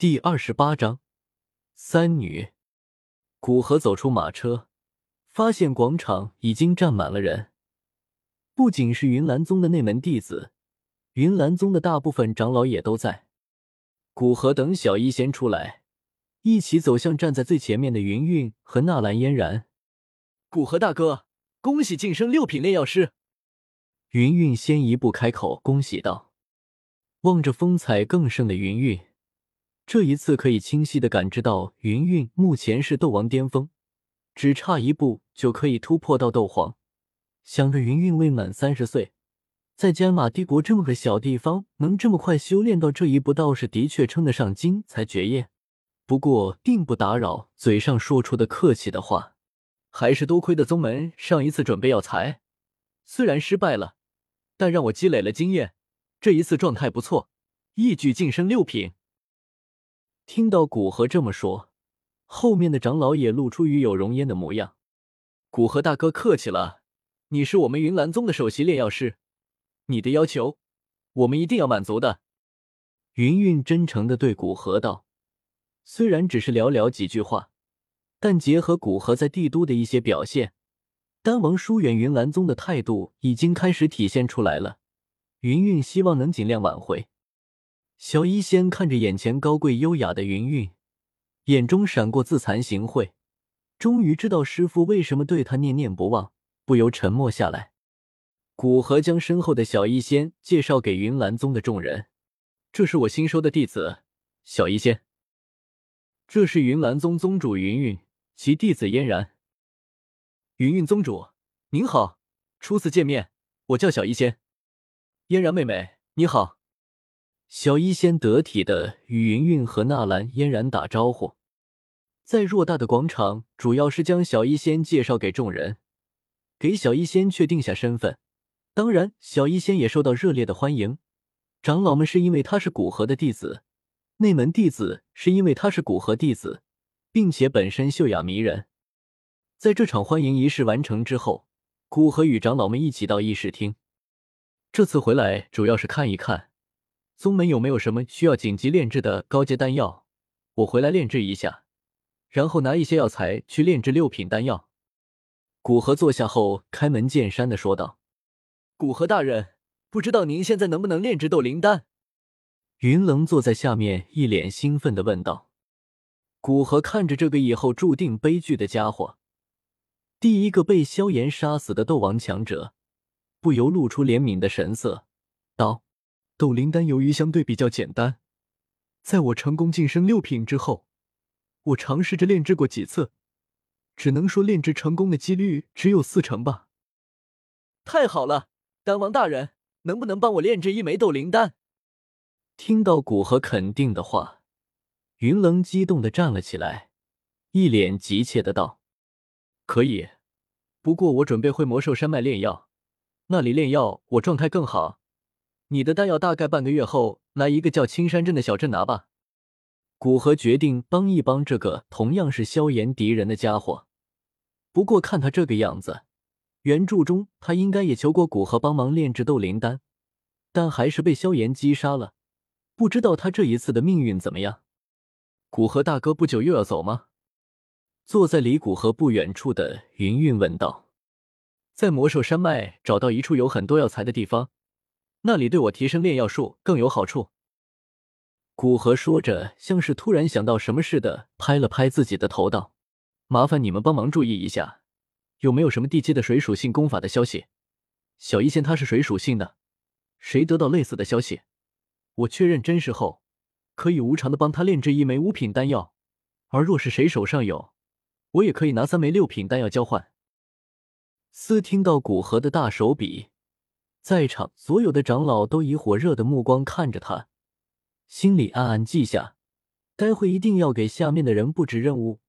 第二十八章三女。古河走出马车，发现广场已经站满了人，不仅是云岚宗的内门弟子，云岚宗的大部分长老也都在。古河等小医仙出来，一起走向站在最前面的云韵和纳兰嫣然。古河大哥，恭喜晋升六品炼药师！云韵先一步开口，恭喜道。望着风采更盛的云韵。这一次可以清晰的感知到，云韵目前是斗王巅峰，只差一步就可以突破到斗皇。想着云韵未满三十岁，在加玛帝国这么个小地方，能这么快修炼到这一步，倒是的确称得上精彩绝艳。不过，并不打扰嘴上说出的客气的话。还是多亏的宗门上一次准备药材，虽然失败了，但让我积累了经验，这一次状态不错，一举晋升六品。听到古河这么说，后面的长老也露出与有容焉的模样。古河大哥客气了，你是我们云岚宗的首席炼药师，你的要求我们一定要满足的。云韵真诚的对古河道，虽然只是寥寥几句话，但结合古河在帝都的一些表现，丹王疏远云岚宗的态度已经开始体现出来了。云韵希望能尽量挽回。小医仙看着眼前高贵优雅的云韵，眼中闪过自惭形秽，终于知道师傅为什么对他念念不忘，不由沉默下来。古河将身后的小医仙介绍给云岚宗的众人：“这是我新收的弟子，小医仙。这是云岚宗宗主云韵，其弟子嫣然。云韵宗主，您好，初次见面，我叫小医仙。嫣然妹妹，你好。”小医仙得体的与云韵和纳兰嫣然打招呼，在偌大的广场，主要是将小医仙介绍给众人，给小医仙确定下身份。当然，小医仙也受到热烈的欢迎。长老们是因为他是古河的弟子，内门弟子是因为他是古河弟子，并且本身秀雅迷人。在这场欢迎仪式完成之后，古河与长老们一起到议事厅。这次回来主要是看一看。宗门有没有什么需要紧急炼制的高阶丹药？我回来炼制一下，然后拿一些药材去炼制六品丹药。古河坐下后，开门见山的说道：“古河大人，不知道您现在能不能炼制斗灵丹？”云棱坐在下面，一脸兴奋的问道。古河看着这个以后注定悲剧的家伙，第一个被萧炎杀死的斗王强者，不由露出怜悯的神色，道。斗灵丹由于相对比较简单，在我成功晋升六品之后，我尝试着炼制过几次，只能说炼制成功的几率只有四成吧。太好了，丹王大人，能不能帮我炼制一枚斗灵丹？听到古河肯定的话，云棱激动的站了起来，一脸急切的道：“可以，不过我准备回魔兽山脉炼药，那里炼药我状态更好。”你的丹药大概半个月后来一个叫青山镇的小镇拿吧。古河决定帮一帮这个同样是萧炎敌人的家伙。不过看他这个样子，原著中他应该也求过古河帮忙炼制斗灵丹，但还是被萧炎击杀了。不知道他这一次的命运怎么样？古河大哥不久又要走吗？坐在离古河不远处的云韵问道。在魔兽山脉找到一处有很多药材的地方。那里对我提升炼药术更有好处。古河说着，像是突然想到什么似的，拍了拍自己的头，道：“麻烦你们帮忙注意一下，有没有什么地阶的水属性功法的消息？小医仙他是水属性的，谁得到类似的消息，我确认真实后，可以无偿的帮他炼制一枚五品丹药。而若是谁手上有，我也可以拿三枚六品丹药交换。”司听到古河的大手笔。在场所有的长老都以火热的目光看着他，心里暗暗记下，待会一定要给下面的人布置任务，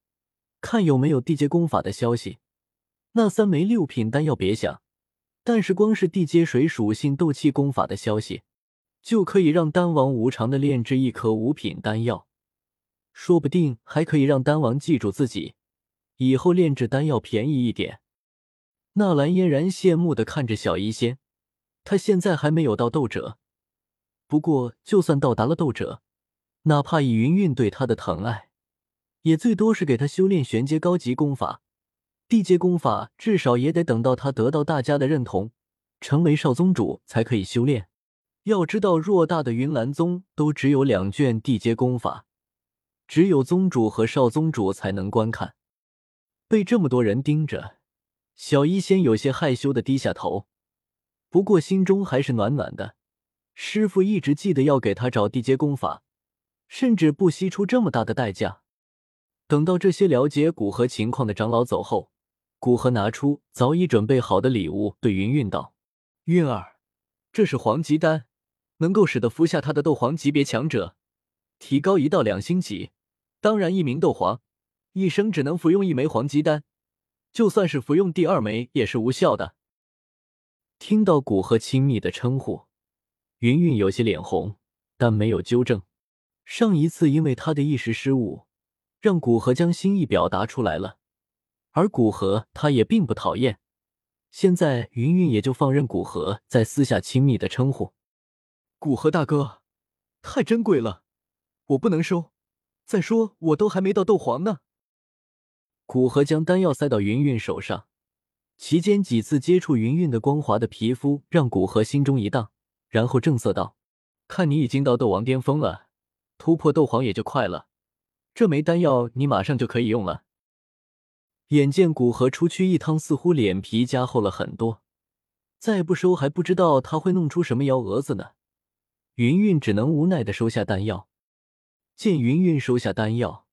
看有没有地阶功法的消息。那三枚六品丹药别想，但是光是地阶水属性斗气功法的消息，就可以让丹王无偿的炼制一颗五品丹药，说不定还可以让丹王记住自己，以后炼制丹药便宜一点。纳兰嫣然羡慕的看着小医仙。他现在还没有到斗者，不过就算到达了斗者，哪怕以云云对他的疼爱，也最多是给他修炼玄阶高级功法。地阶功法至少也得等到他得到大家的认同，成为少宗主才可以修炼。要知道，偌大的云岚宗都只有两卷地阶功法，只有宗主和少宗主才能观看。被这么多人盯着，小医仙有些害羞的低下头，不过心中还是暖暖的。师傅一直记得要给他找地阶功法，甚至不惜出这么大的代价。等到这些了解古河情况的长老走后，古河拿出早已准备好的礼物，对云云道：“云儿，这是黄级丹，能够使得服下它的斗皇级别强者提高一到两星级。当然，一名斗皇一生只能服用一枚黄级丹，就算是服用第二枚也是无效的。”听到古河亲密的称呼，云云有些脸红，但没有纠正。上一次因为他的一时失误，让古河将心意表达出来了。而古河他也并不讨厌，现在云云也就放任古河在私下亲密的称呼。古河大哥，太珍贵了，我不能收。再说我都还没到斗皇呢。古河将丹药塞到云云手上，期间几次接触云云的光滑的皮肤，让古河心中一荡，然后正色道：“看你已经到斗王巅峰了，突破斗皇也就快了。这枚丹药你马上就可以用了。”眼见古河出去一趟，似乎脸皮加厚了很多，再不收还不知道他会弄出什么幺蛾子呢。云云只能无奈的收下丹药。见云云收下丹药，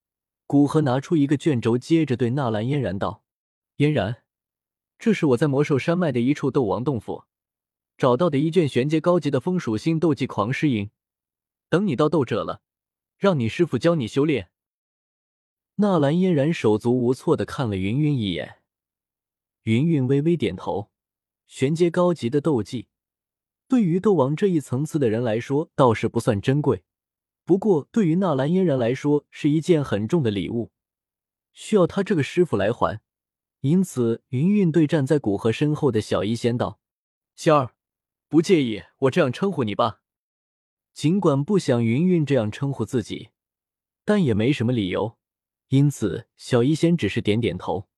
古河拿出一个卷轴，接着对纳兰嫣然道：“嫣然，这是我在魔兽山脉的一处斗王洞府找到的一卷玄阶高级的风属性斗技狂狮营。等你到斗者了，让你师傅教你修炼。”纳兰嫣然手足无措的看了云云一眼，云云微微点头。玄阶高级的斗技，对于斗王这一层次的人来说倒是不算珍贵，不过对于纳兰嫣然来说是一件很重的礼物，需要他这个师傅来还。因此，云云对站在古河身后的小医仙道：“仙儿，不介意我这样称呼你吧？”尽管不想云云这样称呼自己，但也没什么理由。因此，小医仙只是点点头。